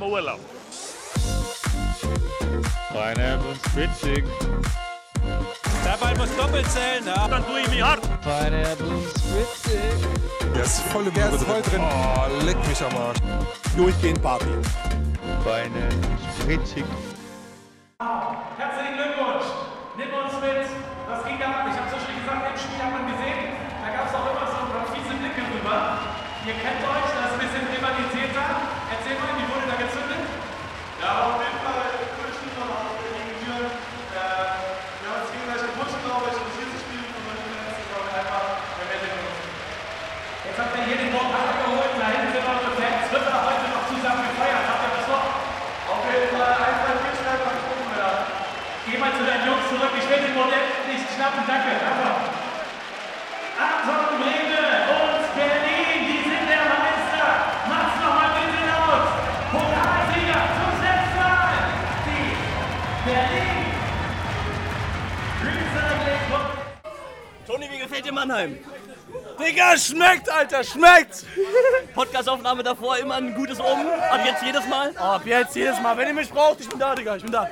Urlaub. Pineapple Spritzig. Der Ball muss doppelt zählen, ja. Dann tue ich mich hart. Pineapple Spritzig. Der ist voll im Der ist voll drin. Oh, leck mich am Arsch. Durchgehend Party. Pineapple Spritzig. Herzlichen Glückwunsch! Nimm uns mit! Was ging da ab? Ich habe so schon gesagt, im Spiel hat man gesehen, da gab es auch immer so ein paar fiese Blicke rüber. Ihr kennt euch, das ist ein bisschen rivalisierter. Erzähl mal, wie wurde da gezündet? Ja, auf jeden Fall Durchschnitt noch auf der Gegentür. Wir haben uns gegenseitig gepusht, glaube ich, um das hier zu spielen. Und dann ist es, glaube ich, einfach der Welle Jetzt habt ihr hier den Pokal geholt, da hinten sind eure Fans. Wird da heute noch zusammen gefeiert? Habt ihr das noch? Auf jeden Fall einfach Fischleib und Kuchenmüller. Geh mal zu deinen Jungs zurück, ich will den Modell nicht schnappen, danke. Einfach. Anton Breme und Berlin, die sind der Meister. Mach's nochmal bitte laut. Pokalsieger zum letzten Mal. Die Berlin. Recycling. Toni, wie gefällt dir Mannheim? Digga, schmeckt, Alter, schmeckt! Podcastaufnahme davor immer ein gutes Omen. Ab jetzt jedes Mal. Ab jetzt jedes Mal, wenn ihr mich braucht, ich bin da, Digga, ich bin da.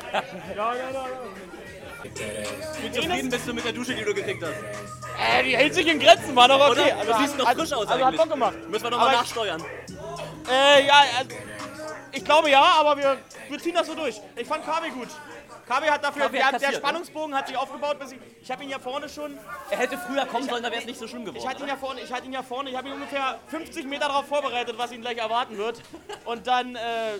Wie zufrieden bist du mit der Dusche, die du gekriegt hast? Äh, die hält sich in Grenzen, war doch okay. Oder? Du siehst noch hat- frisch aus Also hat eigentlich. Bock gemacht. Müssen wir nochmal Aber- nachsteuern. Äh, ja, also, ich glaube ja, aber wir, wir ziehen das so durch. Ich fand KW gut. KW hat dafür, KW der, hat der kassiert, ne? Spannungsbogen hat sich aufgebaut, bis ich, ich habe ihn ja vorne schon, Er hätte früher kommen sollen, da wäre es nicht so schlimm geworden. ich hatte ihn ja vorne, ich hatte ihn ja vorne, ich habe ihn ungefähr 50 Meter darauf vorbereitet, was ihn gleich erwarten wird. Und dann, äh,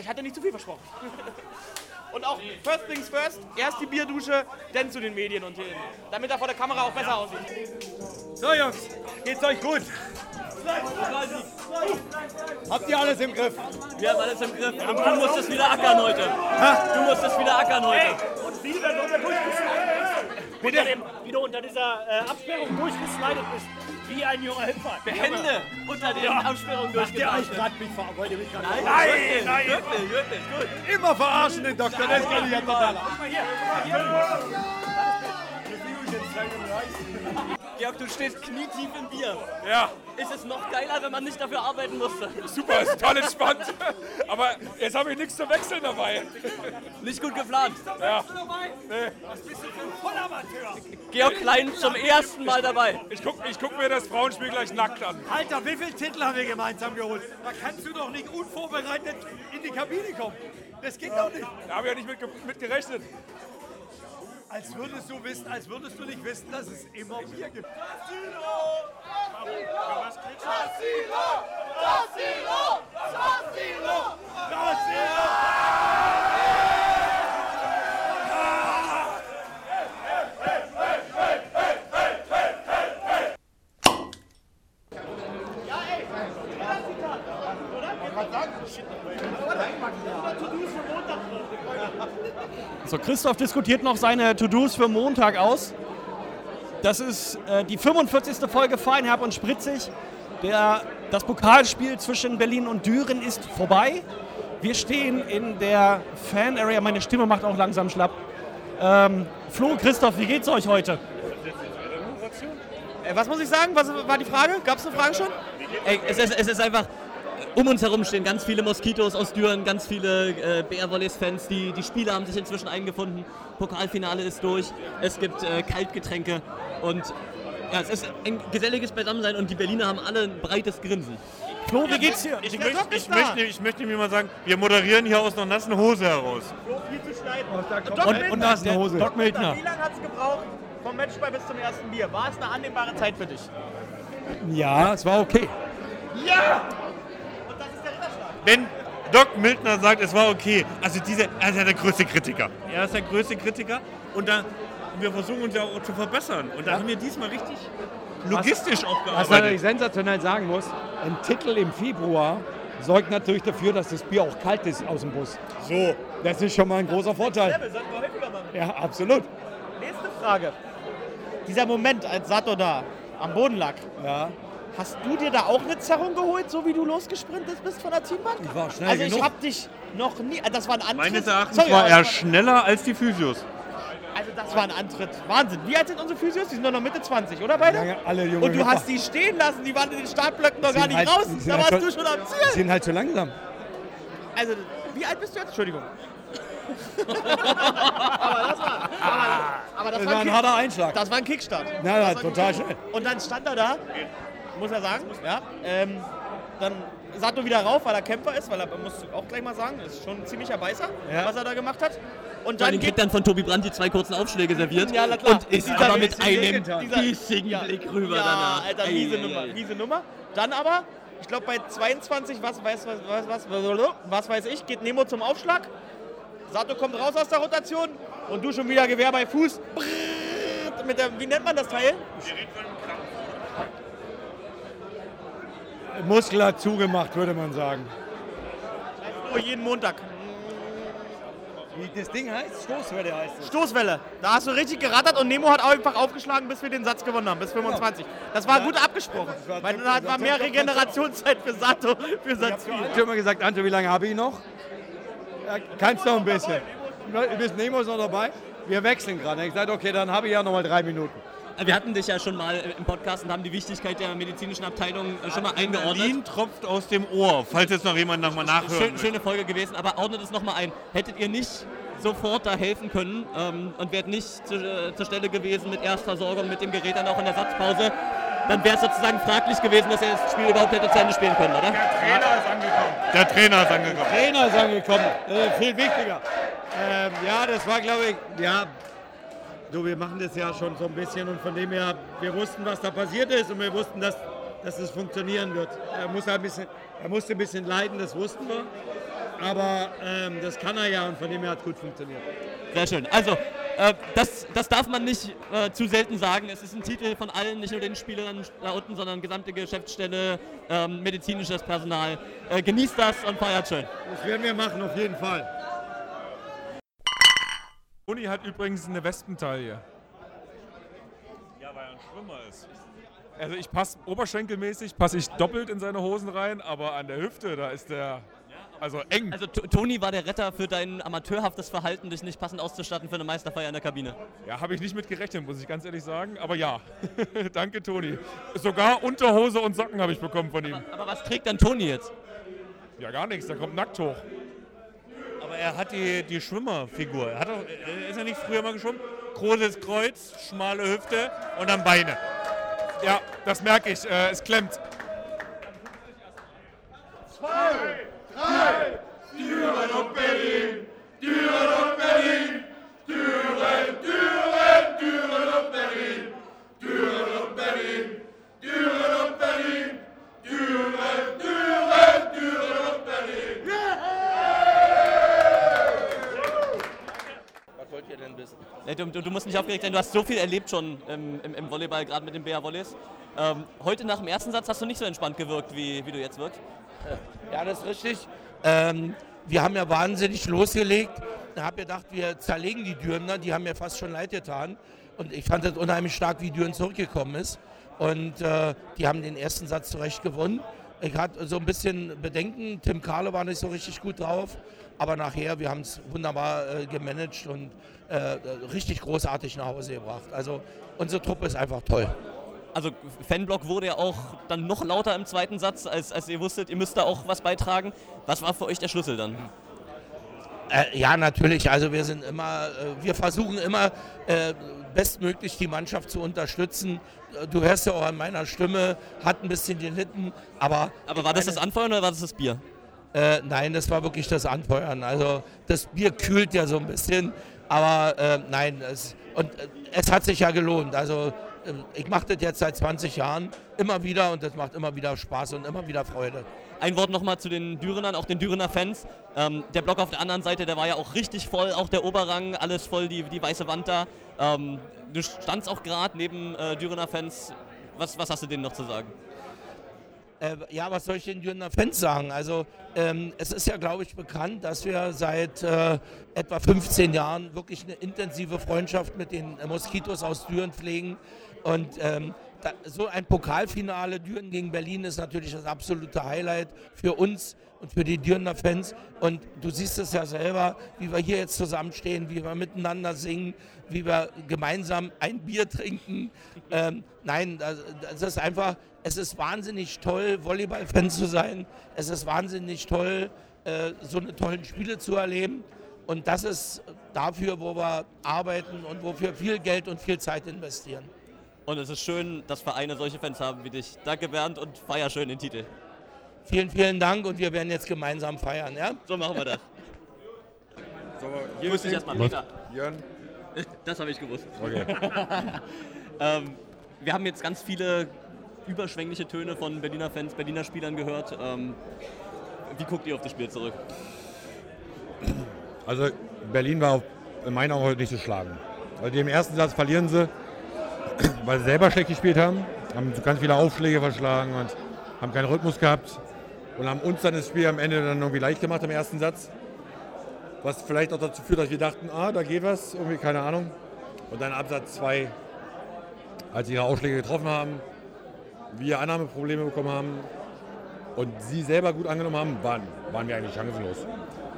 ich hatte nicht zu viel versprochen. Und auch first things first, erst die Bierdusche, dann zu den Medien und den, damit er vor der Kamera auch besser aussieht. So Jungs, geht's euch gut? Habt ihr alles im Griff? Wir haben alles im Griff. Und du musst es wieder ackern heute. Du musst es wieder ackern heute. Und wie du dann unter durchgeslidet unter dem, wie du unter dieser äh, Absperrung durchgeslidet bist. Wie ein junger Hüpfer. Hände unter den Absperrungen Macht ihr euch durchgebracht. gerade mich ver... Wollt ihr mich gerade Nein, Nein, wirklich, nein. wirklich, wirklich, gut. Immer verarschen den Doktor, das kann ich ja total ab. Georg, du stehst knietief im Bier. Ja, Ist es noch geiler, wenn man nicht dafür arbeiten musste? super, ist total entspannt. Aber jetzt habe ich nichts zu wechseln dabei. Nicht gut geplant. Ja. Georg Klein zum ersten Mal dabei. Ich gucke ich guck mir das Frauenspiel gleich nackt an. Alter, wie viele Titel haben wir gemeinsam geholt? Da kannst du doch nicht unvorbereitet in die Kabine kommen. Das geht doch nicht. Da habe ich ja nicht mit, mit gerechnet. Als würdest du wissen, als würdest du nicht wissen, dass es immer Bier gibt. So, Christoph diskutiert noch seine To-Dos für Montag aus. Das ist äh, die 45. Folge Feinherb und Spritzig. Der, das Pokalspiel zwischen Berlin und Düren ist vorbei. Wir stehen in der Fan-Area. Meine Stimme macht auch langsam schlapp. Ähm, Flo, Christoph, wie geht's euch heute? Äh, was muss ich sagen? Was war die Frage? Gab es eine Frage schon? Ey, es, ist, es ist einfach, um uns herum stehen ganz viele Moskitos aus Düren, ganz viele äh, BR Volleys-Fans. Die, die Spieler haben sich inzwischen eingefunden. Pokalfinale ist durch. Es gibt äh, Kaltgetränke und ja, es ist ein geselliges Beisammensein und die Berliner haben alle ein breites Grinsen. Flo, wie geht's dir? Ich, Der möchte, ich, möchte, ich möchte mir mal sagen, wir moderieren hier aus einer nassen Hose heraus. Und, und da ist eine Hose. Doc. Wie lange hat es gebraucht vom Matchball bis zum ersten Bier? War es eine annehmbare Zeit für dich? Ja, es war okay. Ja! Und das ist der Ritterschlag. Wenn Doc Mildner sagt, es war okay, also dieser, er ist ja der größte Kritiker. Er ist der größte Kritiker und da, wir versuchen uns ja auch zu verbessern. Und da haben wir diesmal richtig logistisch Was aufgearbeitet. man natürlich sensationell sagen muss, ein Titel im Februar sorgt natürlich dafür, dass das Bier auch kalt ist aus dem Bus. So, Das ist schon mal ein großer Vorteil. Ja, absolut. Nächste Frage. Dieser Moment, als Sato da am Boden lag, Ja. Hast du dir da auch eine Zerrung geholt, so wie du losgesprintet bist von der Teambank? Ich war schnell Also ich genug. hab dich noch nie, das war ein Antritt. meines Erachtens Sorry, war aber er das schneller als die Physios. Also das war ein Antritt. Wahnsinn. Wie alt sind unsere Physios? Die sind doch noch Mitte 20, oder beide? Ja, alle junge Und du Hüpfer. hast die stehen lassen, die waren in den Startblöcken noch Die gar nicht halt- raus. die sind Da halt warst schon- du schon am Die Ziel. sind halt zu langsam. Also, wie alt bist du jetzt? Entschuldigung. aber das war, aber, aber das, Das war war ein Kick- harter Einschlag. Das war ein Kickstart. Ja, Das ja, war ein total Kickstart. schnell. Und dann stand er da, muss er sagen, ja, ähm, dann Sato wieder rauf, weil er Kämpfer ist, weil er, muss auch gleich mal sagen, ist schon ein ziemlicher Beißer, Ja. was er da gemacht hat. Und Dann kriegt dann von Tobi Brandt die zwei kurzen Aufschläge serviert Ja, klar. und ist Dieser- aber mit einem bissigen Blick rüber ja, danach. Alter, miese Nummer, miese Nummer. Dann aber, ich glaube bei 22, was weiß, was, was, was, was weiß ich, geht Nemo zum Aufschlag. Sato kommt raus aus der Rotation und du schon wieder Gewehr bei Fuß. Brrrt, Mit der, wie nennt man das Teil? Muskel hat zugemacht, würde man sagen. Oh, jeden Montag. Wie das Ding heißt? Stoßwelle heißt es. Stoßwelle. Da hast du richtig gerattert und Nemo hat einfach aufgeschlagen, bis wir den Satz gewonnen haben, bis 25. Das war gut abgesprochen, weil dann hat- war mehr Regenerationszeit für Sato, für Satz 4. Ich habe immer gesagt, Anto, wie lange habe ich noch? Ja, kannst noch ein bisschen. Du bist Nemo ist noch dabei. Wir wechseln gerade. Ich sagte, okay, dann habe ich ja noch mal drei Minuten. Wir hatten dich ja schon mal im Podcast und haben die Wichtigkeit der medizinischen Abteilung äh, schon mal eingeordnet. Berlin tropft aus dem Ohr, falls jetzt noch jemand nochmal nachhören Schön, schöne Folge gewesen, aber ordnet es nochmal ein. Hättet ihr nicht sofort da helfen können ähm, und wärt nicht zu, äh, zur Stelle gewesen mit Erstversorgung, mit dem Gerät dann auch in der Satzpause, dann wäre es sozusagen fraglich gewesen, dass ihr das Spiel überhaupt hätte zu Ende spielen können, oder? Trainer ist angekommen. Der Trainer ist angekommen. Trainer ist angekommen. Äh, viel wichtiger. Ähm, ja, das war, glaube ich, ja. Du, wir machen das ja schon so ein bisschen und von dem her, wir wussten, was da passiert ist und wir wussten, dass, dass es funktionieren wird. Er, muss ein bisschen, er musste ein bisschen leiden, das wussten wir. Aber ähm, das kann er ja und von dem her hat es gut funktioniert. Sehr schön. Also, äh, das, das darf man nicht äh, zu selten sagen. Es ist ein Titel von allen, nicht nur den Spielern da unten, sondern gesamte Geschäftsstelle, ähm, medizinisches Personal. Äh, genießt das und feiert schön. Das werden wir machen, auf jeden Fall. Toni hat übrigens eine Wespentaille. Ja, weil er ein Schwimmer ist. Also ich passe oberschenkelmäßig, passe ich doppelt in seine Hosen rein, aber an der Hüfte, da ist der also eng. Also Toni war der Retter für dein amateurhaftes Verhalten, dich nicht passend auszustatten für eine Meisterfeier in der Kabine. Ja, habe ich nicht mit gerechnet, muss ich ganz ehrlich sagen. Aber ja, danke Toni. Sogar Unterhose und Socken habe ich bekommen von ihm. Aber was trägt dann Toni jetzt? Ja, gar nichts, der kommt nackt hoch. Aber er hat die, die Schwimmerfigur. Er hat auch, äh, ist er nicht früher mal geschwommen? Großes Kreuz, schmale Hüfte und dann Beine. Ja, das merke ich, äh, es klemmt. Was wollt ihr denn wissen? Nee, Du, musst nicht aufgeregt sein, du hast so viel erlebt schon im, im, im Volleyball, gerade mit den BR Volleys. Ähm, heute nach dem ersten Satz hast du nicht so entspannt gewirkt, wie, wie du jetzt wirkst. Ja, das ist richtig. Ähm, wir haben ja wahnsinnig losgelegt. Ich habe gedacht, wir zerlegen die Dürner. Die haben mir fast schon leid getan. Und ich fand es unheimlich stark, wie Düren zurückgekommen ist. Und äh, die haben den ersten Satz zurecht gewonnen. Ich hatte so ein bisschen Bedenken. Tim Kahle war nicht so richtig gut drauf. Aber nachher, wir haben es wunderbar äh, gemanagt und äh, richtig großartig nach Hause gebracht. Also unsere Truppe ist einfach toll. Also Fanblock wurde ja auch dann noch lauter im zweiten Satz, als, als ihr wusstet, ihr müsst da auch was beitragen. Was war für euch der Schlüssel dann? Äh, ja, natürlich. Also wir sind immer, äh, wir versuchen immer äh, bestmöglich die Mannschaft zu unterstützen. Äh, Du hörst ja auch an meiner Stimme, hat ein bisschen gelitten, aber. Aber war das das Anfeuern oder war das das Bier? Äh, nein, das war wirklich das Anfeuern. Also das Bier kühlt ja so ein bisschen, aber äh, nein, es, und äh, es hat sich ja gelohnt. Also äh, ich mache das jetzt seit 20 Jahren immer wieder und das macht immer wieder Spaß und immer wieder Freude. Ein Wort nochmal zu den Dürenern, auch den Dürener Fans. Ähm, der Block auf der anderen Seite, der war ja auch richtig voll, auch der Oberrang, alles voll, die, die weiße Wand da. Ähm, du standst auch gerade neben äh, Dürener Fans. Was, was hast du denen noch zu sagen? Äh, ja, was soll ich den Dürner Fans sagen? Also ähm, es ist ja, glaube ich, bekannt, dass wir seit äh, etwa 15 Jahren wirklich eine intensive Freundschaft mit den Moskitos aus Düren pflegen. Und ähm, da, so ein Pokalfinale Düren gegen Berlin ist natürlich das absolute Highlight für uns und für die Dürner Fans. Und du siehst es ja selber, wie wir hier jetzt zusammenstehen, wie wir miteinander singen, wie wir gemeinsam ein Bier trinken. Ähm, nein, das, das ist einfach, es ist wahnsinnig toll, Volleyball-Fan zu sein. Es ist wahnsinnig toll, äh, so eine tollen Spiele zu erleben. Und das ist dafür, wo wir arbeiten und wofür viel Geld und viel Zeit investieren. Und es ist schön, dass Vereine solche Fans haben wie dich. Danke Bernd und feier schön den Titel. Vielen, vielen Dank und wir werden jetzt gemeinsam feiern. Ja? So machen wir das. So, Grüß dich erstmal, Peter. Jörn. Das habe ich gewusst. Okay. ähm, wir haben jetzt ganz viele überschwängliche Töne von Berliner Fans, Berliner Spielern gehört. Ähm, wie guckt ihr auf das Spiel zurück? Also Berlin war in meinen Augen heute nicht zu schlagen. Also die im ersten Satz verlieren sie, weil sie selber schlecht gespielt haben, haben ganz viele Aufschläge verschlagen und haben keinen Rhythmus gehabt und haben uns dann das Spiel am Ende dann irgendwie leicht gemacht im ersten Satz. Was vielleicht auch dazu führt, dass wir dachten, ah, da geht was, irgendwie keine Ahnung. Und dann Absatz 2, als sie ihre Aufschläge getroffen haben, wir Annahmeprobleme bekommen haben und sie selber gut angenommen haben, waren, waren wir eigentlich chancenlos.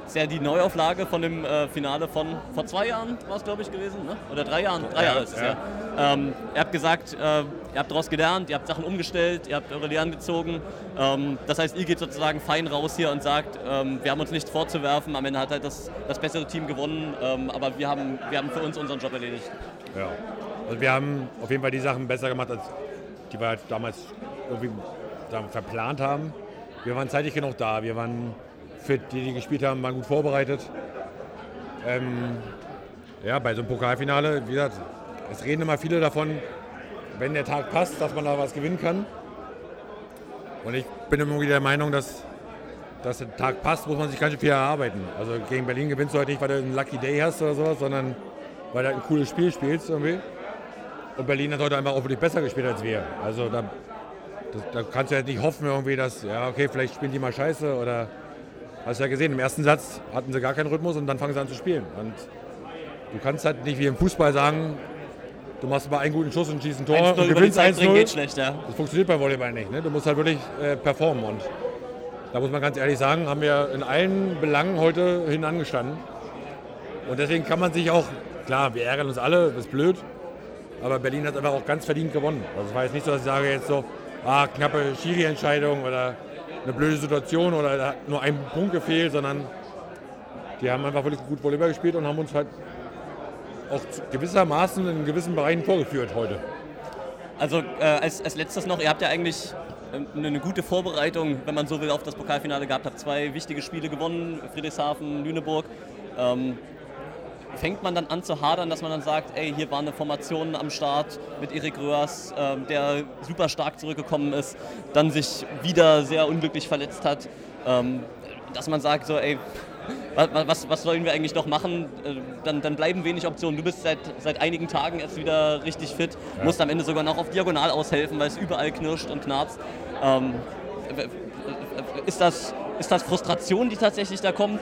Das ist ja die Neuauflage von dem äh, Finale von vor zwei Jahren, war es glaube ich gewesen, ne? oder drei Jahren? Drei Ja, Jahre ist es, ja. ja. Ähm, ihr habt gesagt, äh, ihr habt daraus gelernt, ihr habt Sachen umgestellt, ihr habt eure Lehren gezogen. Ähm, das heißt, ihr geht sozusagen fein raus hier und sagt, ähm, wir haben uns nichts vorzuwerfen, am Ende hat halt das, das bessere Team gewonnen, ähm, aber wir haben, wir haben für uns unseren Job erledigt. Ja. Also wir haben auf jeden Fall die Sachen besser gemacht, als die wir halt damals irgendwie wir, verplant haben. Wir waren zeitig genug da, wir waren fit, die, die gespielt haben, waren gut vorbereitet. Ähm, ja, bei so einem Pokalfinale, wie gesagt, es reden immer viele davon, wenn der Tag passt, dass man da was gewinnen kann. Und ich bin immer wieder der Meinung, dass, dass der Tag passt, muss man sich ganz schön viel erarbeiten. Also gegen Berlin gewinnst du heute nicht, weil du einen Lucky Day hast oder sowas, sondern weil du halt ein cooles Spiel spielst irgendwie. Und Berlin hat heute einfach wirklich besser gespielt als wir. Also da, das, da kannst du halt nicht hoffen irgendwie, dass, ja okay, vielleicht spielen die mal scheiße oder hast du ja gesehen, im ersten Satz hatten sie gar keinen Rhythmus und dann fangen sie an zu spielen. Und du kannst halt nicht wie im Fußball sagen, du machst mal einen guten Schuss und schießt ein Tor 1-0 und gewinnst Zeit bringen geht 1-0. schlecht, ja. Das funktioniert beim Volleyball nicht. Ne? Du musst halt wirklich äh, performen. Und da muss man ganz ehrlich sagen, haben wir in allen Belangen heute hinangestanden. Und deswegen kann man sich auch, klar, wir ärgern uns alle, das ist blöd, aber Berlin hat einfach auch ganz verdient gewonnen. Also es war jetzt nicht so, dass ich sage jetzt so, ah, knappe Schiri-Entscheidung oder eine blöde Situation oder nur ein Punkt gefehlt, sondern die haben einfach wirklich gut Volleyball gespielt und haben uns halt auch gewissermaßen in gewissen Bereichen vorgeführt heute. Also äh, als, als letztes noch, ihr habt ja eigentlich ähm, eine, eine gute Vorbereitung, wenn man so will, auf das Pokalfinale gehabt. Habt zwei wichtige Spiele gewonnen, Friedrichshafen, Lüneburg. Ähm, fängt man dann an zu hadern, dass man dann sagt, ey, hier war eine Formation am Start mit Erik Röhrs, ähm, der super stark zurückgekommen ist, dann sich wieder sehr unglücklich verletzt hat, ähm, dass man sagt so, ey, wa- wa- was, was sollen wir eigentlich noch machen? Äh, Dann, dann bleiben wenig Optionen. Du bist seit, seit einigen Tagen jetzt wieder richtig fit, Ja. musst am Ende sogar noch auf Diagonal aushelfen, weil es überall knirscht und knarzt. Ähm, ist, das, ist das Frustration, die tatsächlich da kommt?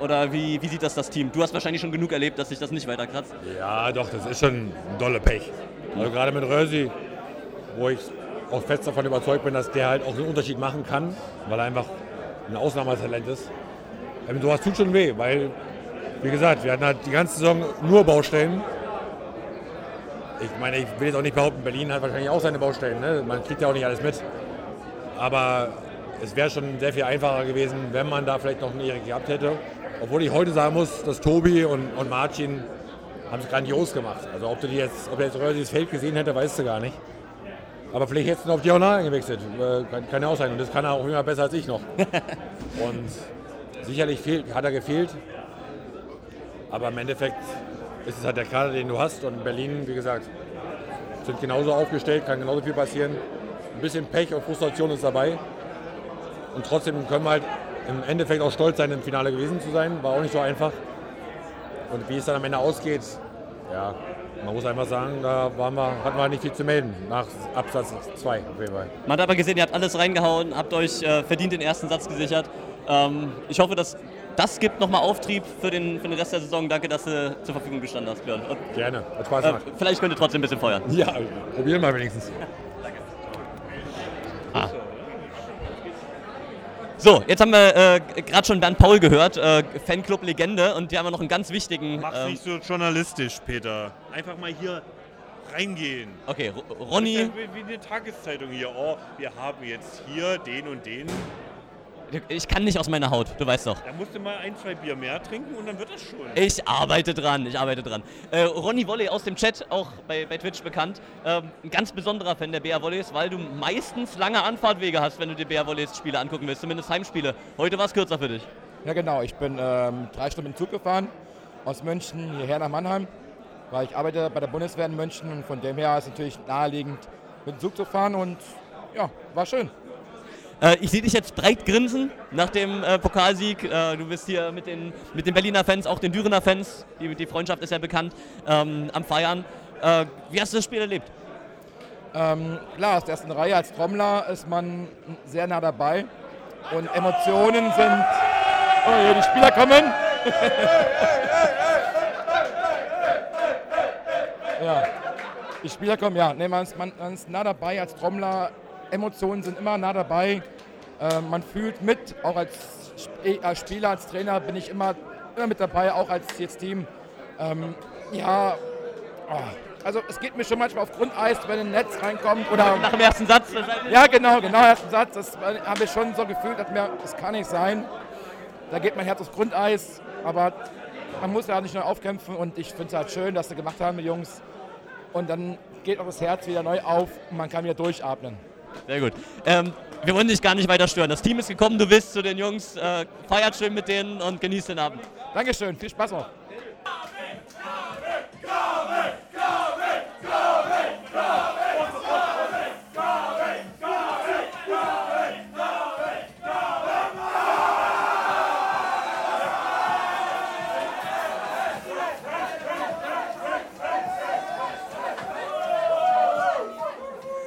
Oder wie, wie sieht das das Team? Du hast wahrscheinlich schon genug erlebt, dass sich das nicht weiter kratzt. Ja, doch, das ist schon ein dolle Pech. Also gerade mit Rösi, wo ich auch fest davon überzeugt bin, dass der halt auch einen Unterschied machen kann, weil er einfach ein Ausnahmetalent ist. Ähm, sowas tut schon weh, weil, wie gesagt, wir hatten halt die ganze Saison nur Baustellen. Ich meine, ich will jetzt auch nicht behaupten, Berlin hat wahrscheinlich auch seine Baustellen. Ne? Man kriegt ja auch nicht alles mit. Aber es wäre schon sehr viel einfacher gewesen, wenn man da vielleicht noch einen Erik gehabt hätte. Obwohl ich heute sagen muss, dass Tobi und, und Marcin haben es grandios gemacht. Also ob du die jetzt, ob er jetzt das Feld gesehen hätte, weißt du gar nicht. Aber vielleicht hättest du auf Diagonal eingewechselt. Äh, Kann, kann ja auch sein. Und das kann er auch immer besser als ich noch. und sicherlich fehlt, hat er gefehlt. Aber im Endeffekt ist es halt der Kader, den du hast. Und Berlin, wie gesagt, sind genauso aufgestellt, kann genauso viel passieren. Ein bisschen Pech und Frustration ist dabei. Und trotzdem können wir halt im Endeffekt auch stolz sein, im Finale gewesen zu sein. War auch nicht so einfach. Und wie es dann am Ende ausgeht, ja, man muss einfach sagen, da waren wir, hatten wir nicht viel zu melden nach Absatz 2 auf jeden Fall. Man hat aber gesehen, ihr habt alles reingehauen, habt euch äh, verdient den ersten Satz gesichert. Ähm, ich hoffe, dass das gibt nochmal Auftrieb für den, für den Rest der Saison. Danke, dass du zur Verfügung gestanden hast, Björn. Und, Gerne, hat Spaß äh, gemacht. vielleicht könnt ihr trotzdem ein bisschen feuern. Ja, probieren wir wenigstens. So, jetzt haben wir äh, gerade schon Bernd Paul gehört, äh, Fanclub-Legende, und hier haben wir noch einen ganz wichtigen. Mach's ähm, nicht so journalistisch, Peter. Einfach mal hier reingehen. Okay, Ro- Ronny. Das ist ja wie wie eine Tageszeitung hier. Oh, wir haben jetzt hier den und den. Ich kann nicht aus meiner Haut, du weißt doch. Da musst du mal ein, zwei Bier mehr trinken und dann wird das schon. Ich arbeite dran, ich arbeite dran. Äh, Ronny Volley aus dem Chat, auch bei, bei Twitch bekannt. Ähm, ein ganz besonderer Fan der BR Volleys, weil du meistens lange Anfahrtwege hast, wenn du dir BR Volleys Spiele angucken willst, zumindest Heimspiele. Heute war es kürzer für dich. Ja, genau. Ich bin ähm, drei Stunden im Zug gefahren, aus München hierher nach Mannheim, weil ich arbeite bei der Bundeswehr in München und von dem her ist es natürlich naheliegend, mit dem Zug zu fahren und ja, war schön. Äh, ich sehe dich jetzt breit grinsen nach dem äh, Pokalsieg. Äh, du bist hier mit den, mit den Berliner Fans, auch den Dürener Fans, die, die Freundschaft ist ja bekannt, ähm, am Feiern. Äh, wie hast du das Spiel erlebt? Ähm, klar, aus der ersten Reihe als Trommler ist man sehr nah dabei und Emotionen sind. Oh, hier die Spieler kommen. ja, die Spieler kommen, ja. Nee, man, ist, man, man ist nah dabei als Trommler. Emotionen sind immer nah dabei. Äh, man fühlt mit, auch als, Sp als Spieler, als Trainer bin ich immer, immer mit dabei, auch als jetzt Team. Ähm, ja, oh, also es geht mir schon manchmal auf Grundeis, wenn ein Netz reinkommt oder Nach dem ersten Satz? Ja, genau, genau, ersten Satz. Das habe ich schon so gefühlt, dass mir, das kann nicht sein. Da geht mein Herz aufs Grundeis, aber man muss ja nicht nur aufkämpfen und ich finde es halt schön, dass sie gemacht haben, die Jungs. Und dann geht auch das Herz wieder neu auf und man kann wieder durchatmen. Sehr gut. Ähm, wir wollen dich gar nicht weiter stören. Das Team ist gekommen, du bist zu den Jungs. Äh, feiert schön mit denen und genießt den Abend. Dankeschön, viel Spaß noch.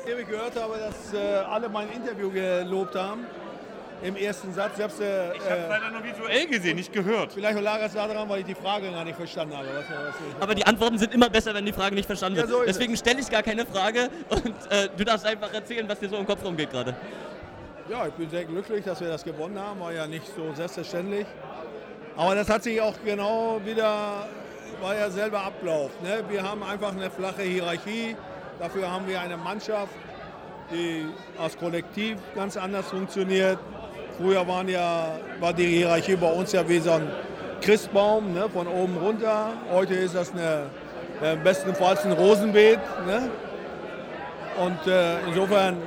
Ich gehört habe, dass äh, alle mein Interview gelobt haben. Im ersten Satz. Ich habe äh, Ich hab's leider nur visuell gesehen, nicht gehört. Vielleicht lag es daran, weil ich die Frage gar nicht verstanden habe. Was, was Aber die Antworten sind immer besser, wenn die Frage nicht verstanden wird. Ja, so ist Deswegen stelle ich gar keine Frage und äh, du darfst einfach erzählen, was dir so im Kopf rumgeht gerade. Ja, ich bin sehr glücklich, dass wir das gewonnen haben. War ja nicht so selbstverständlich. Aber das hat sich auch genau wieder, war ja selber Ablauf. Ne? Wir haben einfach eine flache Hierarchie. Dafür haben wir eine Mannschaft, die als Kollektiv ganz anders funktioniert. Früher waren ja, war die Hierarchie bei uns ja wie so ein Christbaum, ne? von oben runter. Heute ist das eine, äh, bestenfalls ein Rosenbeet. Ne? Und äh, insofern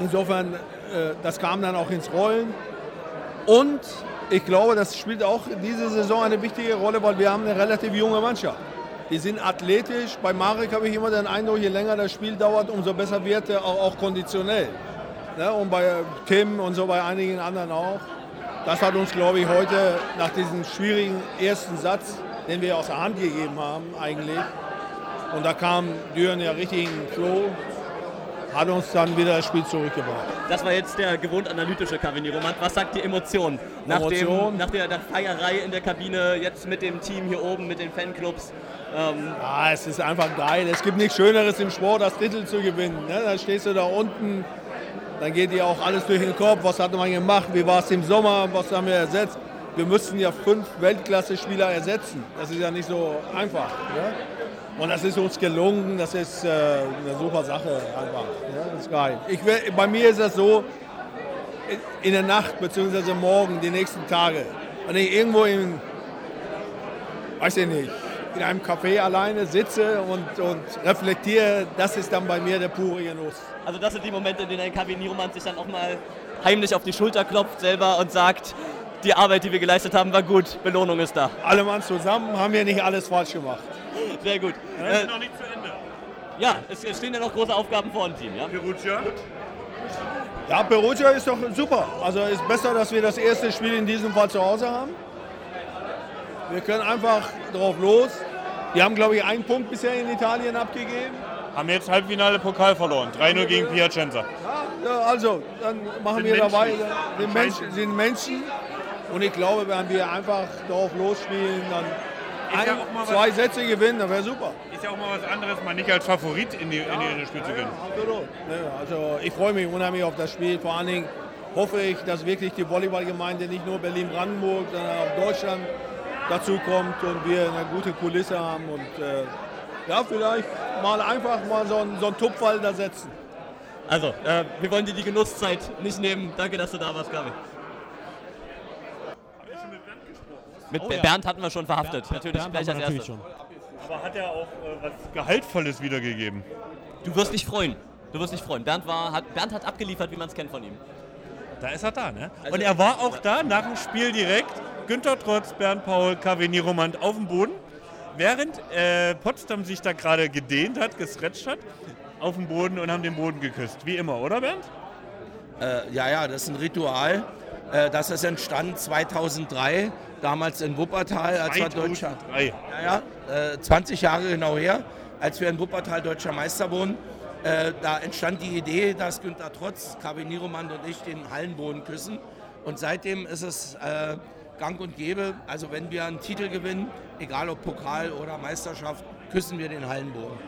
Insofern, äh, das kam dann auch ins Rollen. Und ich glaube, das spielt auch diese Saison eine wichtige Rolle, weil wir haben eine relativ junge Mannschaft. Die sind athletisch. Bei Marek habe ich immer den Eindruck, je länger das Spiel dauert, umso besser wird er auch, auch konditionell. Ne? Und bei Tim und so bei einigen anderen auch. Das hat uns, glaube ich, heute nach diesem schwierigen ersten Satz, den wir aus der Hand gegeben haben eigentlich, und da kam Düren ja richtig in den Flow, hat uns dann wieder das Spiel zurückgebracht. Das war jetzt der gewohnt analytische Kavini Roman. Was sagt die Emotion? Nach, Emotion? Dem, nach der, der Feierei in der Kabine, jetzt mit dem Team hier oben, mit den Fanclubs. Ähm, Ja, es ist einfach geil. Es gibt nichts Schöneres im Sport, als Titel zu gewinnen. Ne? Dann stehst du da unten, dann geht dir auch alles durch den Kopf. Was hat man gemacht? Wie war es im Sommer? Was haben wir ersetzt? Wir müssten ja fünf Weltklasse-Spieler ersetzen. Das ist ja nicht so einfach. Ne? Und das ist uns gelungen. Das ist äh, eine super Sache einfach. Ja? Das ist geil. Ich, bei mir ist das so, in- der Nacht bzw. morgen, die nächsten Tage, wenn ich irgendwo in, weiß ich nicht, in einem Café alleine sitze und, und reflektiere, das ist dann bei mir der pure Genuss. also das sind die Momente, in denen ein Roman sich dann auch mal heimlich auf die Schulter klopft selber und sagt, die Arbeit, die wir geleistet haben, war gut, Belohnung ist da. Alle Mann zusammen haben wir nicht alles falsch gemacht. Sehr gut. Das ist Äh, noch nicht zu Ende. ja, es, stehen ja noch große Aufgaben vor dem Team. Ja? Perugia? Ja, Perugia ist doch super. Also ist besser, dass wir das erste Spiel in diesem Fall zu Hause haben. Wir können einfach drauf los. Die haben, glaube ich, einen Punkt bisher in Italien abgegeben. Haben jetzt Halbfinale Pokal verloren. 3-0 gegen Piacenza. Ja, also, dann machen Sind wir Menschen. dabei. Sind Menschen, sind Menschen. Und ich glaube, wenn wir einfach drauf losspielen, dann ja ein, auch mal was- zwei Sätze gewinnen, dann wäre super. Ist ja auch mal was anderes, mal nicht als Favorit in die, in die, in das Spiel zu gehen. Absolut. Ne, also ich freue mich unheimlich auf das Spiel. Vor allen Dingen hoffe ich, dass wirklich die Volleyballgemeinde nicht nur Berlin-Brandenburg, sondern auch Deutschland dazu kommt und wir eine gute Kulisse haben und äh, ja, vielleicht mal einfach mal so einen, so einen Tupfall da setzen. Also, äh, wir wollen dir die Genusszeit nicht nehmen. Danke, dass du da warst, Gabi. Mit Oh ja. Bernd hatten wir schon verhaftet. natürlich Bernd gleich als natürlich Aber hat er auch äh, was Gehaltvolles wiedergegeben? Du wirst dich freuen. Du wirst dich freuen. Bernd, war, hat, Bernd hat abgeliefert, wie man es kennt von ihm. Da ist er da, ne? Also- Und er war auch da nach dem Spiel direkt. Günter Trotz, Bernd Paul, KW Niromand auf dem Boden. Während äh, Potsdam sich da gerade gedehnt hat, gestretcht hat, auf dem Boden und haben den Boden geküsst. Wie immer, oder Bernd? Äh, ja, ja, das ist ein Ritual. Äh, das ist entstanden 2003, damals in Wuppertal, als wir Deutscher. 2003. Ja, ja, äh, 20 Jahre genau her, als wir in Wuppertal deutscher Meister wurden. Äh, da entstand die Idee, dass Günter Trotz, KW Nieromand und ich den Hallenboden küssen. Und seitdem ist es gang und gäbe. Also wenn wir einen Titel gewinnen, egal ob Pokal oder Meisterschaft, küssen wir den Hallenboden.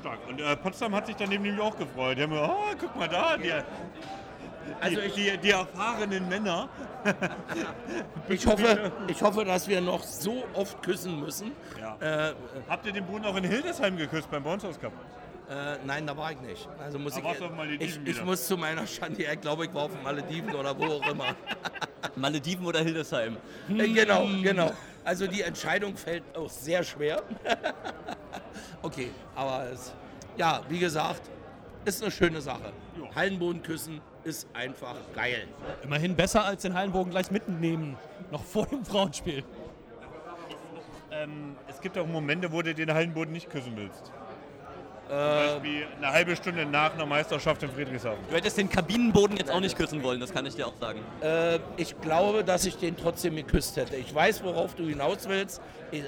Stark. Und äh, Potsdam hat sich dann nämlich auch gefreut. Die haben gesagt, oh, guck mal da, die, Also die, ich- die, die erfahrenen Männer. Ich hoffe, ich hoffe, dass wir noch so oft küssen müssen. Ja. Äh, Habt ihr den Boden auch in Hildesheim geküsst beim House Cup? Äh, nein, da war ich nicht. Also muss Da ich, warst du auf Malediven ich, ich muss zu meiner Schande, ich glaube, ich war auf den Malediven oder wo auch immer. Malediven oder Hildesheim? Äh, genau, genau. Also die Entscheidung fällt auch sehr schwer. okay, aber es, ja, wie gesagt, ist eine schöne Sache. Hallenboden küssen ist einfach geil. Immerhin besser als den Hallenbogen gleich mitnehmen, noch vor dem Frauenspiel. Ähm, es gibt auch Momente, wo du den Hallenboden nicht küssen willst. Zum Äh, Beispiel eine halbe Stunde nach einer Meisterschaft in Friedrichshafen. Du hättest den Kabinenboden jetzt auch nicht küssen wollen, das kann ich dir auch sagen. Äh, ich glaube, dass ich den trotzdem geküsst hätte. Ich weiß, worauf du hinaus willst.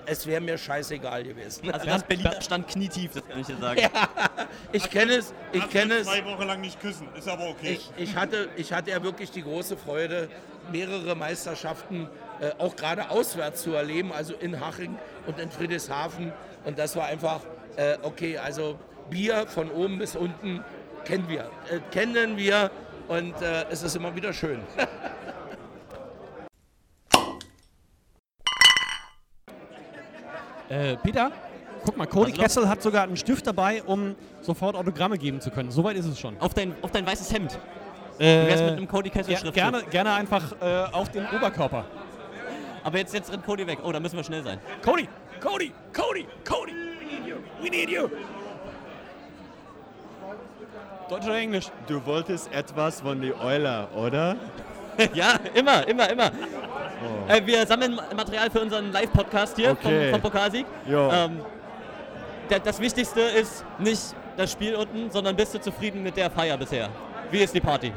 Es wäre mir scheißegal gewesen. Also das Berliner stand knietief, das kann ich dir sagen. Ja, ich kenne es, ich kenne es. Zwei Wochen lang nicht küssen, ist aber okay. Ich, ich, hatte, ich hatte ja wirklich die große Freude, mehrere Meisterschaften äh, auch gerade auswärts zu erleben, also in Haching und in Friedrichshafen. Und das war einfach, äh, okay, also Bier von oben bis unten kennen wir, äh, kennen wir und äh, es ist immer wieder schön. Äh, Peter, guck mal, Cody los? Kessel hat sogar einen Stift dabei, um sofort Autogramme geben zu können. Soweit ist es schon. Auf dein, auf dein weißes Hemd. Äh, Wie wär's mit einem Cody Kessel Schriftzug? gerne, gerne einfach äh, auf den Oberkörper. Aber jetzt, jetzt rennt Cody weg. Oh, da müssen wir schnell sein. Cody, Cody, Cody, Cody, we need you, we need you. Deutsch oder Englisch? Du wolltest etwas von die Euler, oder? ja, immer, immer, immer. Äh, wir sammeln Ma- Material für unseren Live-Podcast hier Okay. vom, vom Pokalsieg. Ähm, da- das Wichtigste ist nicht das Spiel unten, sondern bist du zufrieden mit der Feier bisher? Wie ist die Party?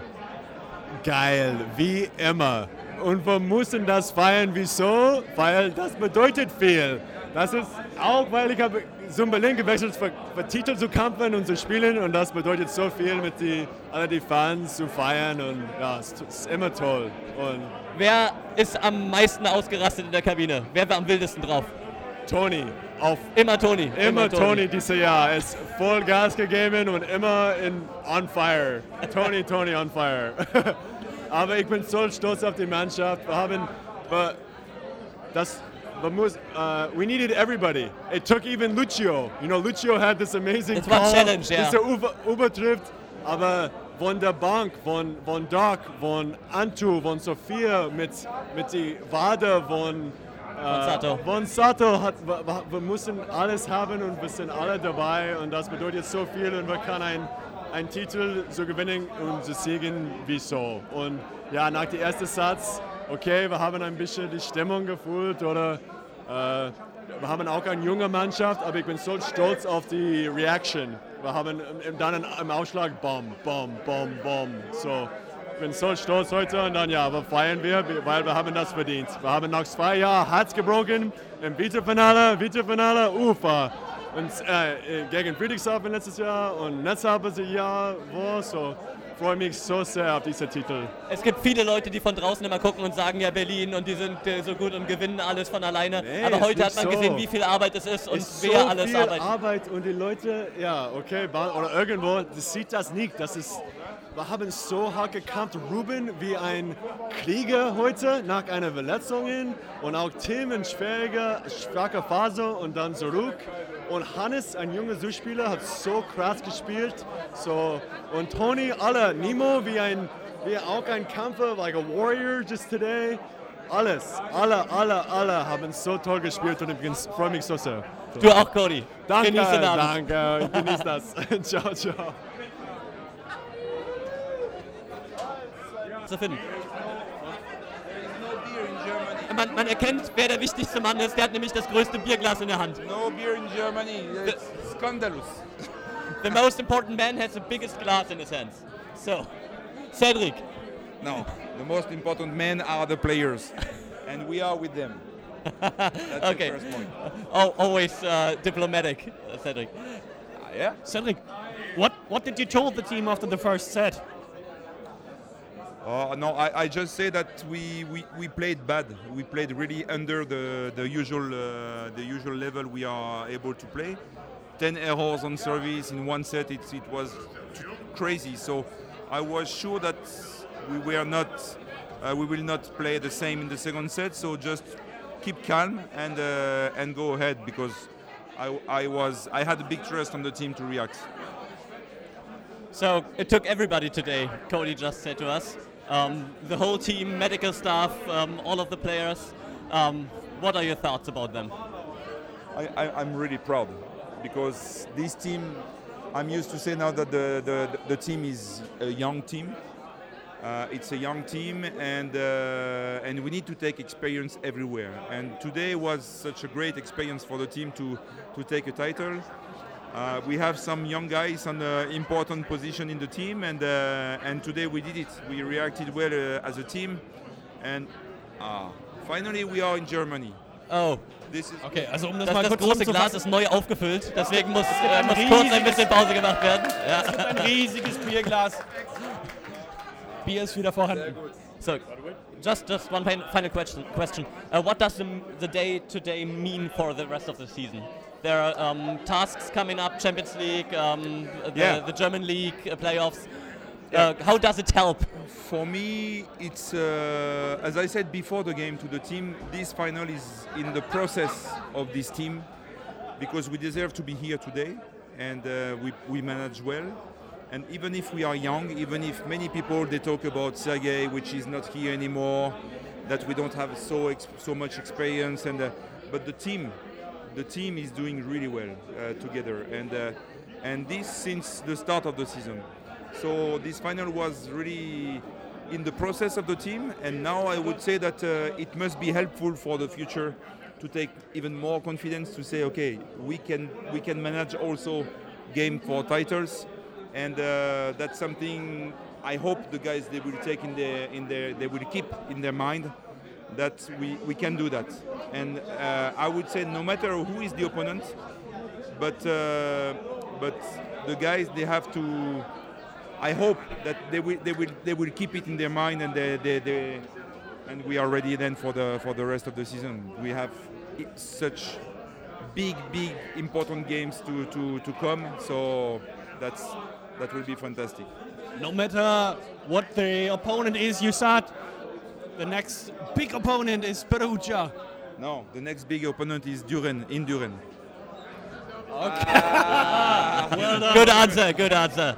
Geil, wie immer. Und wir müssen das feiern. Wieso? Weil das bedeutet viel. Das ist auch, weil ich habe zum Berlin gewechselt, für, für Titel zu kämpfen und zu spielen. Und das bedeutet so viel, mit die, alle die Fans zu feiern. Und ja, es ist immer toll. Und Wer ist am meisten ausgerastet in der Kabine? Wer war am wildesten drauf? Toni, auf Immer Toni. Immer Toni dieses Jahr. ist voll Gas gegeben und immer in on fire. Tony, Tony on fire. Aber ich bin so stolz auf die Mannschaft. Wir haben, das, wir muss, uh, we needed everybody. It took even Lucio. You know, Lucio had this amazing war call, Challenge, ja. Diese Über, Übertritt. Aber von der Bank, von, von Doc, von Antu, von Sophia mit, mit die Wade, von Von Sato. Von Sato hat, wir, müssen alles haben und wir sind alle dabei und das bedeutet so viel und wir können ein, einen Titel so gewinnen und so siegen wie so. Und ja, nach dem ersten Satz, okay, wir haben ein bisschen die Stimmung gefühlt oder äh, wir haben auch eine junge Mannschaft, aber ich bin so stolz auf die Reaction. Wir haben dann im Ausschlag Bom, Bom, Bom, Bom. So, ich bin so stolz heute und dann ja, wir feiern wir, weil wir haben das verdient. Wir haben nach zwei Jahren Herz gebrochen im Viertelfinale, Viertelfinale, Ufa. Und äh, gegen Friedrichshafen letztes Jahr und letztes Jahr war so. Freue mich so sehr auf diesen Titel. Es gibt viele Leute, die von draußen immer gucken und sagen, ja Berlin und die sind äh, so gut und gewinnen alles von alleine. Nee, Aber heute hat man so. gesehen, wie viel Arbeit es ist und ist wer so alles viel arbeitet. Arbeit und die Leute, ja, okay, oder irgendwo, das sieht das nicht. Das ist wir haben so hart gekämpft. Ruben wie ein Krieger heute nach einer Verletzung und auch Tim in schwieriger, schwacher Phase und dann zurück. Und Hannes, ein junger Zuspieler, hat so krass gespielt. So, und Tony, alle, Nemo wie ein wie auch ein Kämpfer, like a warrior just today. Alles, alle, alle, alle haben so toll gespielt und ich freue mich so sehr. So. Du auch, Cody. Danke, Genieß den Abend. danke. Genieß das. ciao, ciao. zu finden. Man, man erkennt, wer der wichtigste Mann ist. Der hat nämlich das größte Bierglas in der Hand. No beer in Germany. It's scandalous. The most important man has the biggest glass in his hands. So, Cedric. No, the most important men are the players, and we are with them. That's okay. the first point. Al- always uh, diplomatic, uh, Cedric. yeah. Cedric, what, what did you told the team after the first set? Uh, no, I, I just say that we, we, we played bad. We played really under the, the usual uh, the usual level we are able to play. Ten errors on service in one set. It, it was crazy. So I was sure that we were not uh, we will not play the same in the second set. So just keep calm and uh, and go ahead because I, I was I had a big trust on the team to react. So it took everybody today, Cody just said to us. Um, the whole team, medical staff, um, all of the players. Um, what are your thoughts about them? I, I'm really proud because this team, I'm used to say now that the, the, the team is a young team. Uh, it's a young team and, uh, and we need to take experience everywhere. And today was such a great experience for the team to, to take a title. Uh, we have some young guys on an important position in the team, and uh, and today we did it. We reacted well uh, as a team, and uh, finally we are in Germany. Oh. This is Okay, also um das, Das, mal das kurz große Glas ist neu aufgefüllt, deswegen muss, gibt äh, ein muss kurz ein bisschen Pause gemacht werden. Ja. Es gibt ein riesiges Bierglas. Bier ist wieder vorhanden. So, just just one final question. Question: uh, What does the, the day today mean for the rest of the season? There are um, tasks coming up: Champions League, um, the, Yeah. the German League uh, playoffs. Uh, how does it help? For me, it's uh, as I said before the game to the team. This final is in the process of this team because we deserve to be here today, and uh, we we manage well. And even if we are young, even if many people they talk about Sergei, which is not here anymore, that we don't have so so much experience, and uh, but the team, the team is doing really well uh, together, and uh, and this since the start of the season. So this final was really in the process of the team, and now I would say that uh, it must be helpful for the future to take even more confidence to say, okay, we can we can manage also game for titles, and uh, that's something I hope the guys they will take in their in their they will keep in their mind that we, we can do that. And uh, I would say no matter who is the opponent, but uh, but the guys they have to. I hope that they will they will they will keep it in their mind and they, they, they and we are ready then for the for the rest of the season. We have such big big important games to, to, to come, so that's that will be fantastic. No matter what the opponent is, you said the next big opponent is Perugia. No, the next big opponent is Duren in Duren. well done. Good answer. Good answer.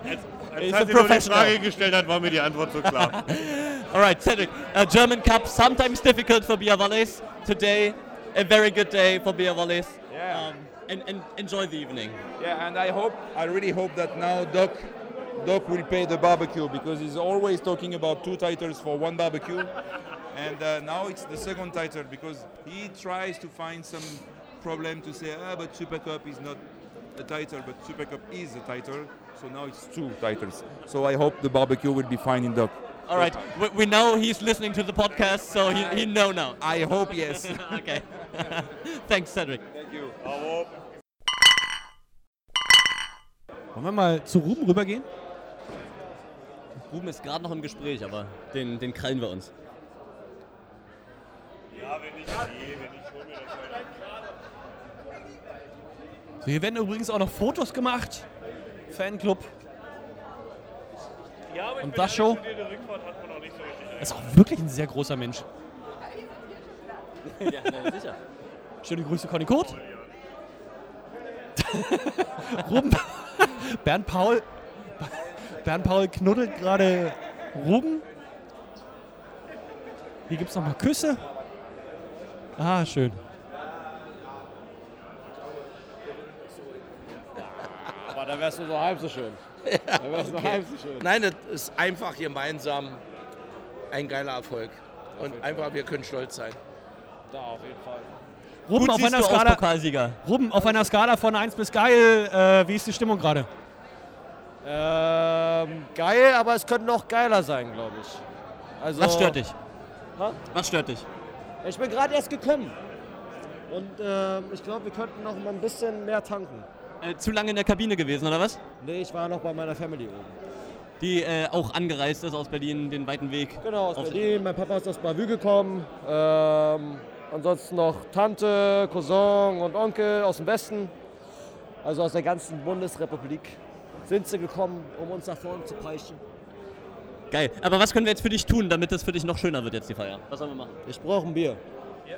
Als He's a er nur die professional. Frage gestellt hat, war mir die Antwort so klar. All right, Cedric. Uh, German Cup sometimes difficult for Bia Valles. Today, a very good day for Bia Valles. Yeah. Um, and, and enjoy the evening. Yeah, and I hope, I really hope that now Doc, Doc will pay the barbecue because he's always talking about two titles for one barbecue, and uh, now it's the second title because he tries to find some problem to say, ah, but Super Cup is not a title, but Super Cup is a title, so now it's two titles. So I hope the barbecue will be fine in Doc. All right, we, we know he's listening to the podcast, so he, he know now. I hope yes. okay. Thanks, Cedric. Thank you. Wollen wir mal zu Ruben rübergehen? Ruben ist gerade noch im Gespräch, aber den, den krallen wir uns. Ja, wenn ich sehe, wenn ich hol mir das So, hier werden übrigens auch noch Fotos gemacht. Fanclub. Und das Show. Ist auch wirklich ein sehr großer Mensch. Ja, na, sicher. Schöne Grüße, Conny Kurt. Ruben. Bernd Paul. Bernd Paul knuddelt gerade Ruben. Hier gibt es nochmal Küsse. Ah, schön. Aber da wärst du so halb so schön. Da wärst du Okay. halb so schön. Nein, das ist einfach gemeinsam ein geiler Erfolg. Und einfach, wir können stolz sein. Da auf jeden Fall. Ruben Gut auf einer Skala. Pokalsieger. Ruben, auf einer Skala von 1 bis geil, äh, wie ist die Stimmung gerade? Ähm, geil, aber es könnte noch geiler sein, glaube ich. Also, Was stört dich? Ha? Was stört dich? Ich bin gerade erst gekommen. Und ähm, ich glaube, wir könnten noch mal ein bisschen mehr tanken. Äh, zu lange in der Kabine gewesen, oder was? Nee, ich war noch bei meiner Family oben. Die äh, auch angereist ist aus Berlin, den weiten Weg. Genau, aus Berlin. Mein Papa ist aus Bavü gekommen. Ähm, ansonsten noch Tante, Cousin und Onkel aus dem Westen. Also aus der ganzen Bundesrepublik sind sie gekommen, um uns nach vorne zu preischen. Geil. Aber was können wir jetzt für dich tun, damit das für dich noch schöner wird jetzt, die Feier? Was sollen wir machen? Ich brauche ein Bier.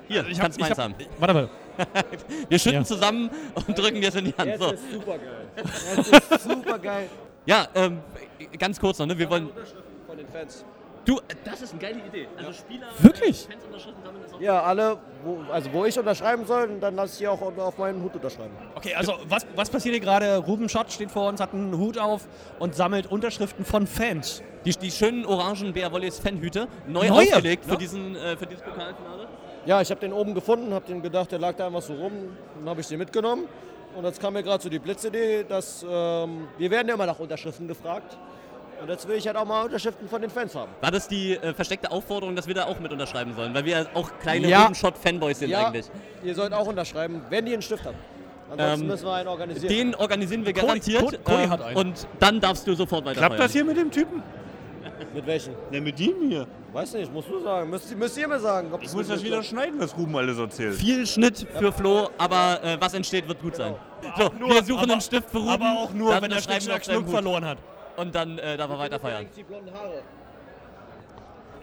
Hier, ich du hab- kannst ich meins hab- haben. Warte mal. Wir schütten Ja. zusammen und drücken dir es in die Hand. Jetzt So. ist super geil. Jetzt ist super geil. Ja, ähm, ganz kurz noch, ne? Wir wollen. Von den Fans. Du, äh, das ist eine geile Idee. Also Spieler, Wirklich? Fans unterschriften sammeln ist auch Ja, alle, wo, also wo ich unterschreiben soll, dann lasse ich die auch auf meinen Hut unterschreiben. Okay, also was, was passiert hier gerade? Ruben Schott steht vor uns, hat einen Hut auf und sammelt Unterschriften von Fans. Die, die schönen orangen Bär Volleys Fanhüte, neu Neue, aufgelegt ne? für, diesen, äh, für dieses Pokalfinale. Ja, ich habe den oben gefunden, habe den gedacht, der lag da einfach so rum. Dann habe ich den mitgenommen. Und jetzt kam mir gerade so die Blitzidee, dass ähm, wir werden ja immer nach Unterschriften gefragt. Und jetzt will ich halt auch mal Unterschriften von den Fans haben. War das die äh, versteckte Aufforderung, dass wir da auch mit unterschreiben sollen? Weil wir ja auch kleine Ja. Fanboys sind ja, eigentlich. ihr sollt auch unterschreiben, wenn die einen Stift haben. Ansonsten Ähm, müssen wir einen organisieren. Den organisieren wir Cody- garantiert. Cody- Cody ähm, hat einen. Und dann darfst du sofort weiter Klappt das hier mit dem Typen? Mit welchen? Ne, mit ihm hier. Weiß nicht, musst du sagen. Müsst, müsst ihr mir sagen. ob Ich es muss das wieder schneiden, was Ruben alles erzählt. Viel Schnitt für Flo, aber äh, was entsteht, wird gut sein. So, wir suchen aber- einen Stift für Ruben. aber auch nur, wenn er unterschreiben Schnick, verloren hat. Und dann äh, darf er weiter feiern. Die blonden Haare.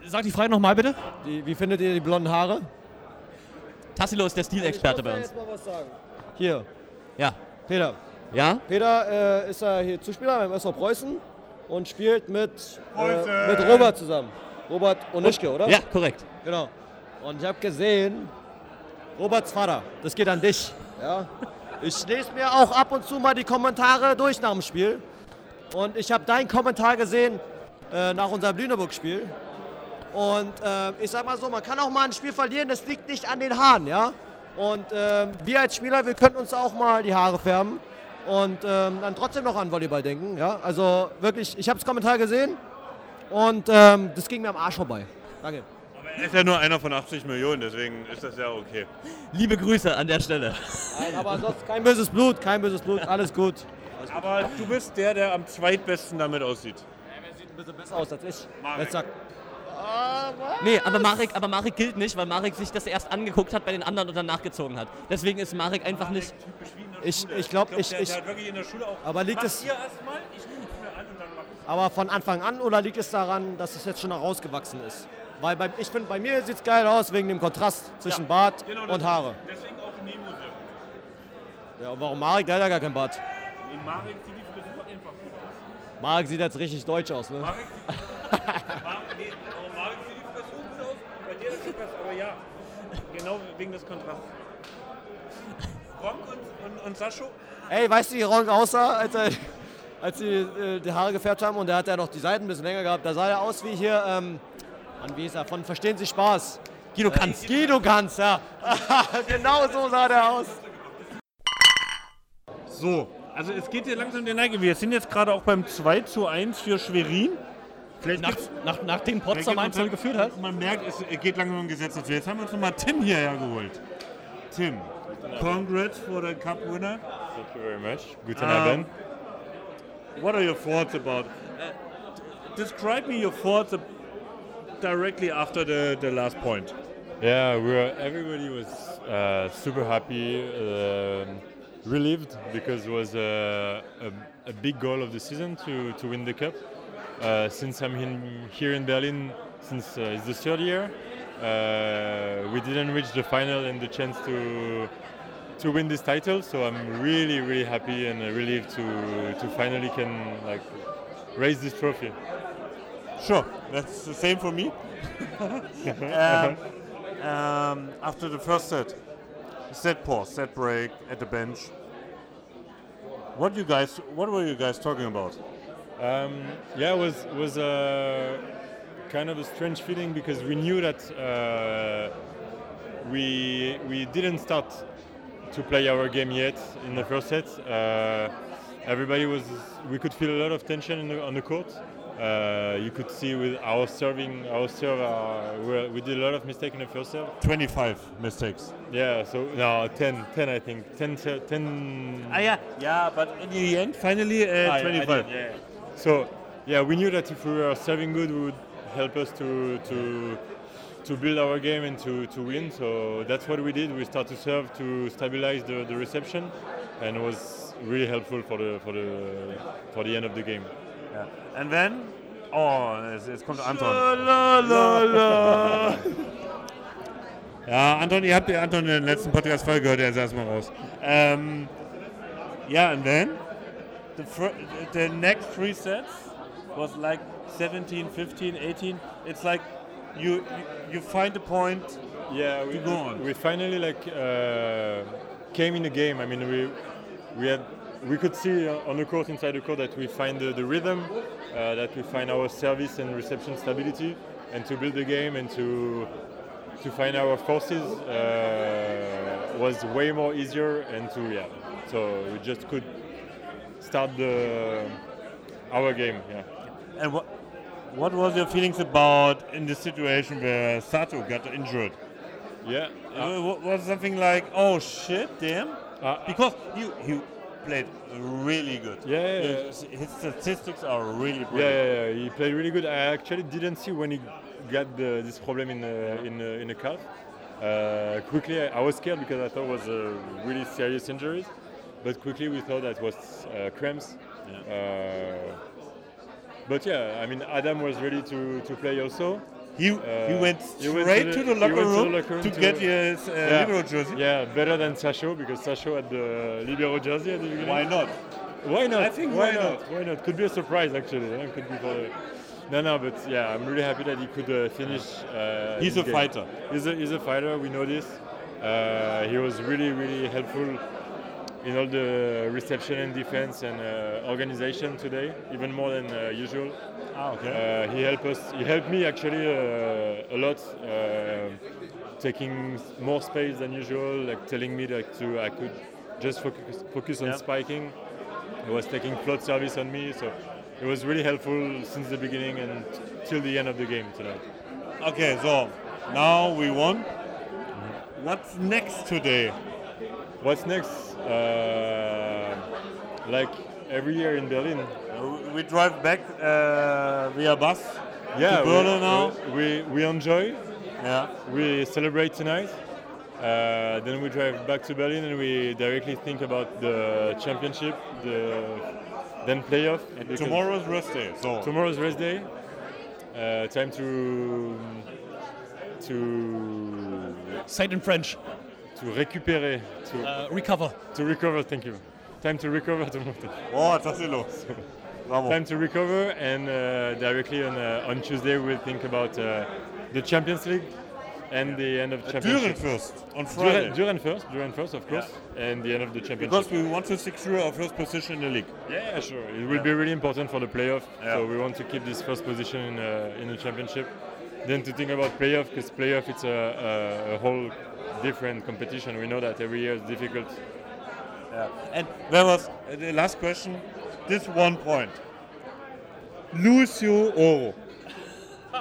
Sag die Frage nochmal bitte. Die, wie findet ihr die blonden Haare? Tassilo ist der Stilexperte bei uns. jetzt mal was sagen. Hier, Ja. Peter. Ja? Peter äh, ist ja hier Zuspieler beim SV Preußen und spielt mit, äh, mit Robert zusammen. Robert Onischke, oder? Ja, korrekt. Genau. Und ich habe gesehen, Roberts Vater, das geht an dich. Ja? Ich lese mir auch ab und zu mal die Kommentare durch nach dem Spiel. Und ich habe deinen Kommentar gesehen äh, nach unserem Lüneburg-Spiel. Und äh, ich sag mal so, man kann auch mal ein Spiel verlieren, das liegt nicht an den Haaren, ja. Und ähm, wir als Spieler, wir könnten uns auch mal die Haare färben und ähm, dann trotzdem noch an Volleyball denken, ja. Also wirklich, ich habe das Kommentar gesehen und ähm, das ging mir am Arsch vorbei. Danke. Er ist ja nur einer von 80 Millionen, deswegen ist das ja okay. Liebe Grüße an der Stelle. Nein, aber ansonsten kein böses Blut, kein böses Blut, alles gut. Aber du bist der, der am zweitbesten damit aussieht. Wer sieht ein bisschen besser aus als ich? Jetzt sag. Nee, aber Marek, aber Marek gilt nicht, weil Marek sich das erst angeguckt hat bei den anderen und dann nachgezogen hat. Deswegen ist Marek einfach nicht. Ich, ich glaube, ich, der, ich, der hat wirklich in der Schule auch. aber liegt es, ihr erstmal, ich nehme es mir an und dann mach ich aber von Anfang an oder liegt es daran, dass es jetzt schon herausgewachsen ist? Weil bei, ich finde, bei mir sieht es geil aus wegen dem Kontrast zwischen Ja, Bart genau und Haare. Deswegen auch Nemo Ja, und warum Marek? Der hat ja gar keinen Bart. In Marek sieht die Frisur einfach gut aus. Marek sieht jetzt richtig deutsch aus, ne? Marek, Mar nee, aber Marek sieht die Frisur gut aus, bei dir ist es besser, aber ja, genau wegen des Kontrasts. Ronk und, und, und Sascho, Ey, weißt du, wie Ronk aussah, als, er, als sie äh, die Haare gefärbt haben und der hat ja noch die Seiten ein bisschen länger gehabt. Da sah er aus wie hier, ähm, Mann, wie ist er, von Verstehen Sie Spaß. Guido Kanz. Äh, Guido Kanz, ja. genau so sah der aus. So, also es geht hier langsam der Neige. Wir sind jetzt gerade auch beim 2 zu 1 für Schwerin. Vielleicht Nach, nach, nachdem Potsdam vielleicht 1 gibt's- geführt hat. Man merkt, es geht langsam um Gesetz dazu. Jetzt haben wir uns nochmal Tim hierher geholt. Tim, congrats for the cup winner. Thank you very much. Guten Um, Abend. What are your thoughts about? Uh, describe me your thoughts directly after the, the last point. Yeah, we were, everybody was uh, super happy, um, relieved because it was a, a, a big goal of the season to, to win the cup. uh, since I'm in, here in Berlin, since uh, it's the third year. Uh, we didn't reach the final and the chance to to win this title, so I'm really, really happy and uh, relieved to to finally can like raise this trophy. Sure, that's the same for me. um, um, after the first set, set pause, set break at the bench. What you guys? What were you guys talking about? Um, yeah, it was was a kind of a strange feeling because we knew that uh, we we didn't start to play our game yet in the first set. Uh, everybody was we could feel a lot of tension the, on the court. Uh, you could see with our serving, our serve, uh, we, we did a lot of mistakes in the first serve. 25 mistakes. Yeah, so no, 10, 10 I think, 10, 10. Ah, yeah, yeah, but in the end, finally, uh, Ah, yeah, I 25. did, yeah. So yeah, we knew that if we were serving good, it would help us to to to build our game and to, to win. So that's what we did. We started to serve to stabilize the, the reception, and it was really helpful for the for the for the end of the game. And then, oh, jetzt, jetzt kommt Anton. Schalalala. Ja, Anton, ihr habt den Anton in der letzten Podcast-Folge gehört, er ist erstmal raus. Ähm, ja, and then, the, the next three sets was like 17, 15, 18. It's like you you, you find a point yeah, to we, go on. we finally like uh, came in the game. I mean, we we had we could see uh, on the court inside the court that we find the, the rhythm, uh, that we find our service and reception stability, and to build the game and to to find our forces uh, was way more easier and to yeah. So we just could start the our game. Yeah. And what what was your feelings about in the situation where Sato got injured? Yeah, Uh, was something like, oh shit, damn, Uh, because you, he played really good. Yeah, yeah, yeah. His, his statistics are really Yeah, brilliant. yeah, yeah, he played really good. I actually didn't see when he got the, this problem in the, in the, in the calf. Uh, quickly, I, I was scared because I thought it was a really serious injury. But quickly, we thought that was uh, cramps. Uh, but yeah, I mean, Adam was ready to, to play also. He, Uh, he went he went straight to the, he locker went room the locker room to, get his uh, yeah. libero jersey. Yeah, better than Sasho because Sasho had the libero jersey at the beginning. Why not? Why not? I think why, why not? Why not? Could be a surprise actually. yeah, Could be for. No, no, but yeah, I'm really happy that he could uh, finish. Uh, He's a game. fighter. He's a, he's a fighter. We know this. Uh, he was really, really helpful in all the reception and defense and uh, organization today, even more than uh, usual. Ah, okay. Uh, he helped us. He helped me actually uh, a lot, uh, taking more space than usual, like telling me that to I could just focus, focus on spiking. He was taking float service on me, so it was really helpful since the beginning and till the end of the game tonight. Okay, so now we won. What's next today? What's next? Uh, like every year in Berlin. Uh, we drive back uh, via bus Yeah, to Berlin now. We, we enjoy. Yeah. We celebrate tonight. Uh, then we drive back to Berlin and we directly think about the championship, the then playoff. because tomorrow's rest day, so- tomorrow's rest day. Uh, time to to say it in French. To récupérer, to Uh, recover. To recover. Thank you. Time to recover. Oh, das ist los. Bravo. Time to recover, and uh, directly on uh, on Tuesday we'll think about uh, the Champions League and the end of Uh, championship. Düren first, on Friday. Duren, Duren first, Duren first, of course, and the end of the Champions championship. Because we want to secure our first position in the league. Yeah, sure. It will Yeah. be really important for the playoff. Yeah. So we want to keep this first position in, uh, in the championship. Then to think about playoff, because playoff it's a, a, a whole different competition. We know that every year is difficult. Yeah. And there was uh, the last question. This one point. Lucio Oro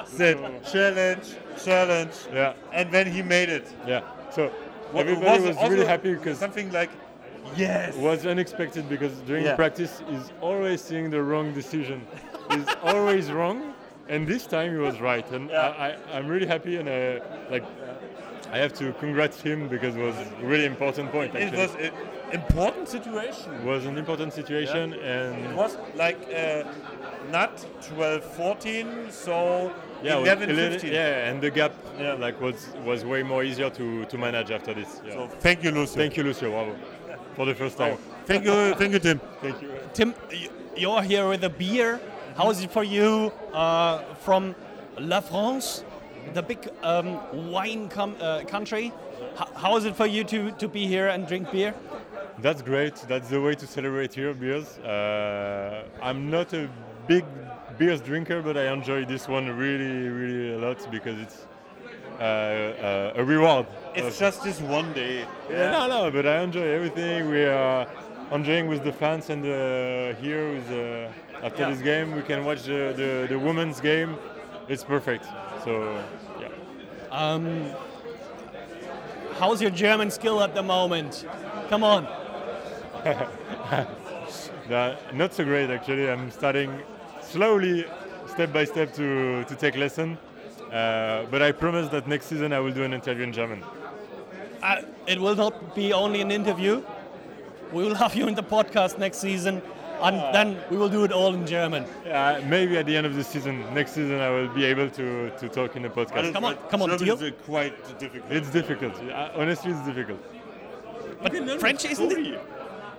said challenge, challenge. Yeah. And then he made it. Yeah. So What- everybody was, also really happy because something like yes was unexpected because during Yeah. practice he's always seeing the wrong decision. he's always wrong, and this time he was right. And Yeah. I, I, I'm really happy and uh, like I have to congratulate him because it was a really important point. It actually. was an important situation. It was an important situation, and It was like uh, not 12 14, so yeah, it was 11 11 15. yeah, and the gap yeah, like was was way more easier to, to manage after this. Yeah. So thank you, Lucio. Thank you, Lucio. Bravo. For the first time. Thank you, thank you, Tim. Thank you. Tim, you're here with a beer. How is it for you uh, from La France, the big um, wine com- uh, country? H- how is it for you to, to be here and drink beer? That's great. That's the way to celebrate here, beers. Uh, I'm not a big beers drinker, but I enjoy this one really, really a lot because it's uh, uh, a reward. It's just this one day. Yeah, no, no, but I enjoy everything. We are enjoying with the fans and uh, here with, uh, after Yeah. this game we can watch the, the, the women's game. It's perfect. So, yeah. Um, how's your German skill at the moment? Come on. Not so great actually. I'm starting slowly, step by step, to, to take lesson. Uh, but I promise that next season I will do an interview in German. Uh, it will not be only an interview. We will have you in the podcast next season, and then we will do it all in German. Uh, maybe at the end of the season, next season, I will be able to, to talk in a podcast. Come on, come on, German deal. is uh, quite difficult. It's difficult. Honestly, it's difficult. But French isn't it?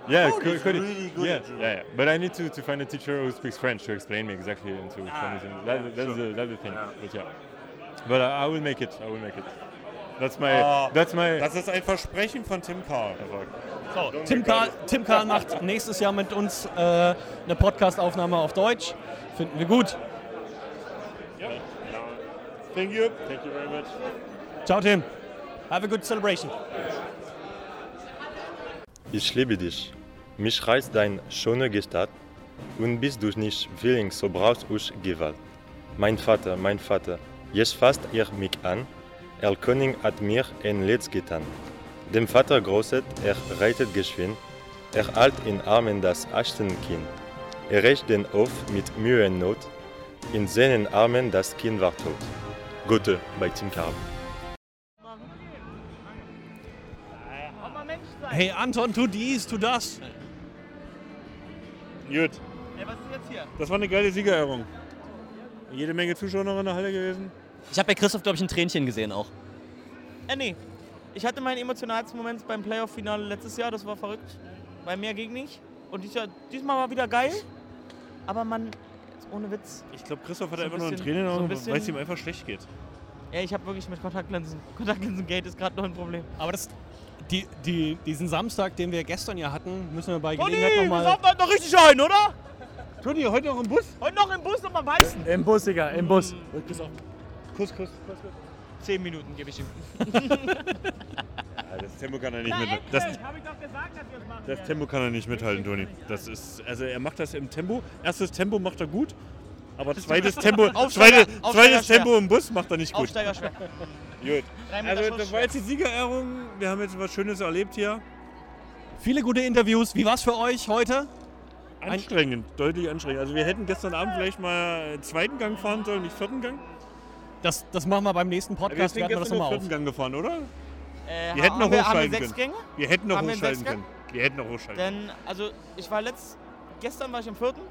Yeah, Cody Co- is Cody. really good yeah, yeah, yeah. But I need to, to find a teacher who speaks French to explain me exactly and to Ah, explain it. That, yeah, that's, sure. the, that's the thing. But yeah. But I, I will make it. I will make it. That's my. Ah, that's my. Das ist ein Versprechen von Tim Karl. So, Tim Karl, Tim Karl macht nächstes Jahr mit uns äh, eine Podcast-Aufnahme auf Deutsch. Finden wir gut. Thank you. Thank you very much. Ciao, Tim. Have a good celebration. Ich liebe dich. Mich reißt dein schöne Gestalt und bist du nicht willing, so brauchst du Gewalt. Mein Vater, mein Vater, jetzt fasst ihr mich an. Er König hat mir ein Letz getan. Dem Vater großet, er reitet geschwind. Er halt in Armen das Achtenkind. Er rächt den Hof mit Mühe und Not. In seinen Armen das Kind war tot. Gute bei Tim Karl. Hey Anton, tu dies, tu das. Gut. Ey, was ist jetzt hier? Das war eine geile Siegerehrung. Jede Menge Zuschauer noch in der Halle gewesen. Ich habe bei Christoph, glaube ich, ein Tränchen gesehen auch. Äh, nee. Ich hatte meinen emotionalsten Moment beim Playoff-Finale letztes Jahr, das war verrückt. Bei mehr ging nicht. Und diesmal, diesmal war wieder geil. Aber man, ohne Witz. Ich glaube, Christoph hat So einfach nur ein bisschen- Tränen in den so ein Augen, weil es ihm einfach schlecht geht. Ja, ich habe wirklich mit Kontaktlinsen. Kontaktlinsen-Gate ist gerade noch ein Problem. Aber das, die, die, diesen Samstag, den wir gestern ja hatten, müssen wir bei Toni, Gelegenheit wir nochmal. saufen heute noch richtig ein, oder? Toni, heute noch im Bus? Heute noch im Bus nochmal beißen. Im Bus, Digga, im Bus. Kuss, Kuss. Zehn Minuten gebe ich ihm. Ja, das Tempo kann er nicht mit. Das, Tempo kann er nicht mithalten, Toni. Das ist, also er macht das im Tempo. Erstes Tempo macht er gut, aber zweites Tempo, Aufsteiger- zweites, Aufsteiger zweites. Tempo im Bus macht er nicht gut. Aufsteiger schwer. Gut. Also das war jetzt die Siegerehrung. Wir haben jetzt was Schönes erlebt hier. Viele gute Interviews. Wie war's für euch heute? Anstrengend, deutlich anstrengend. Also wir hätten gestern Abend vielleicht mal einen zweiten Gang fahren sollen, nicht vierten Gang. Das, das machen wir beim nächsten wir Podcast. wir das gestern nochmal auf. vierten Gang gefahren, oder? Äh, Wir hätten noch wir, haben wir hochschalten sechs können. Gänge? Wir hätten noch Haben wir hochschalten können. Wir hätten noch hochschalten Denn, also, ich war letzt, gestern war ich im vierten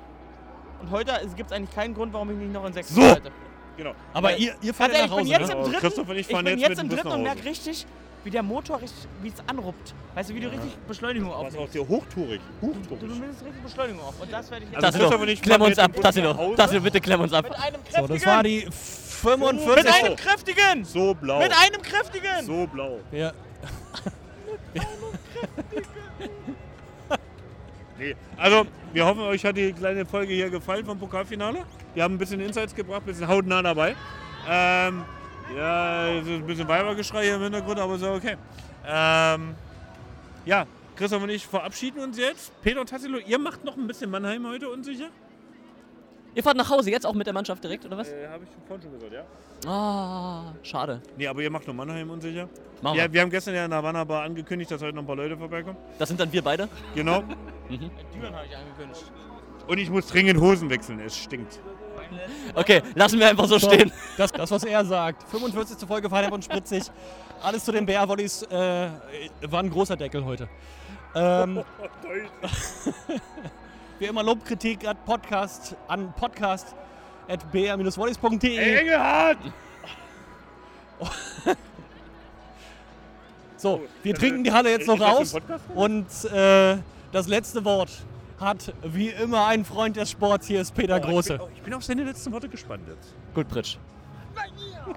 und heute gibt es eigentlich keinen Grund, warum ich nicht noch in sechs So. halte. Genau. Aber Weil- ihr, ihr Ganz fahrt ja nach ich Hause, bin jetzt ne? im dritten, Christoph und ich fahren bin jetzt jetzt mit im dritten und merke richtig, wie der Motor richtig, wie es anruppt. Weißt du, wie du richtig Beschleunigung aufnimmst. auch der hochtourig. Du, du nimmst richtig Beschleunigung auf. Und das werde ich jetzt Also und ich klemm uns ab, mit Tassilo. Tassilo, bitte klemm uns ab. mit einem So, kräftigen. das war die 45. mit einem kräftigen. So blau. Mit einem kräftigen. So blau. Ja. Nee. Also, wir hoffen, euch hat die kleine Folge hier gefallen vom Pokalfinale. Wir haben ein bisschen Insights gebracht, ein bisschen hautnah dabei. Ähm, ja, es ist ein bisschen Weibergeschrei hier im Hintergrund, aber so okay. Ähm, ja, Christoph und ich verabschieden uns jetzt. Peter und Tassilo, ihr macht noch ein bisschen Mannheim heute unsicher? Ihr fahrt nach Hause jetzt auch mit der Mannschaft direkt, oder was? Äh, Habe ich vorhin schon gesagt, ja. Ah, schade. Nee, aber ihr macht nur Mannheim unsicher. Machen Ja, wir. wir haben gestern ja in der Havana Bar angekündigt, dass heute noch ein paar Leute vorbeikommen. Das sind dann wir beide. Genau. Mhm. Düren habe ich angekündigt. Und ich muss dringend Hosen wechseln, es stinkt. Okay, lassen wir einfach so stehen. Das, das was er sagt. 45. Folge Feinherb und Spritzig. Alles zu den BR-Volleys äh, war ein großer Deckel heute. Ähm, wie immer Lobkritik at Podcast, an podcast at br-volleys.de. Ey, Engelhardt! So, wir trinken die Halle jetzt noch raus und äh, das letzte Wort hat wie immer ein Freund des Sports, hier ist Peter Oh, Große. Ich bin, ich bin auf seine letzten Worte gespannt jetzt. Gut, Pritsch. Luis Title,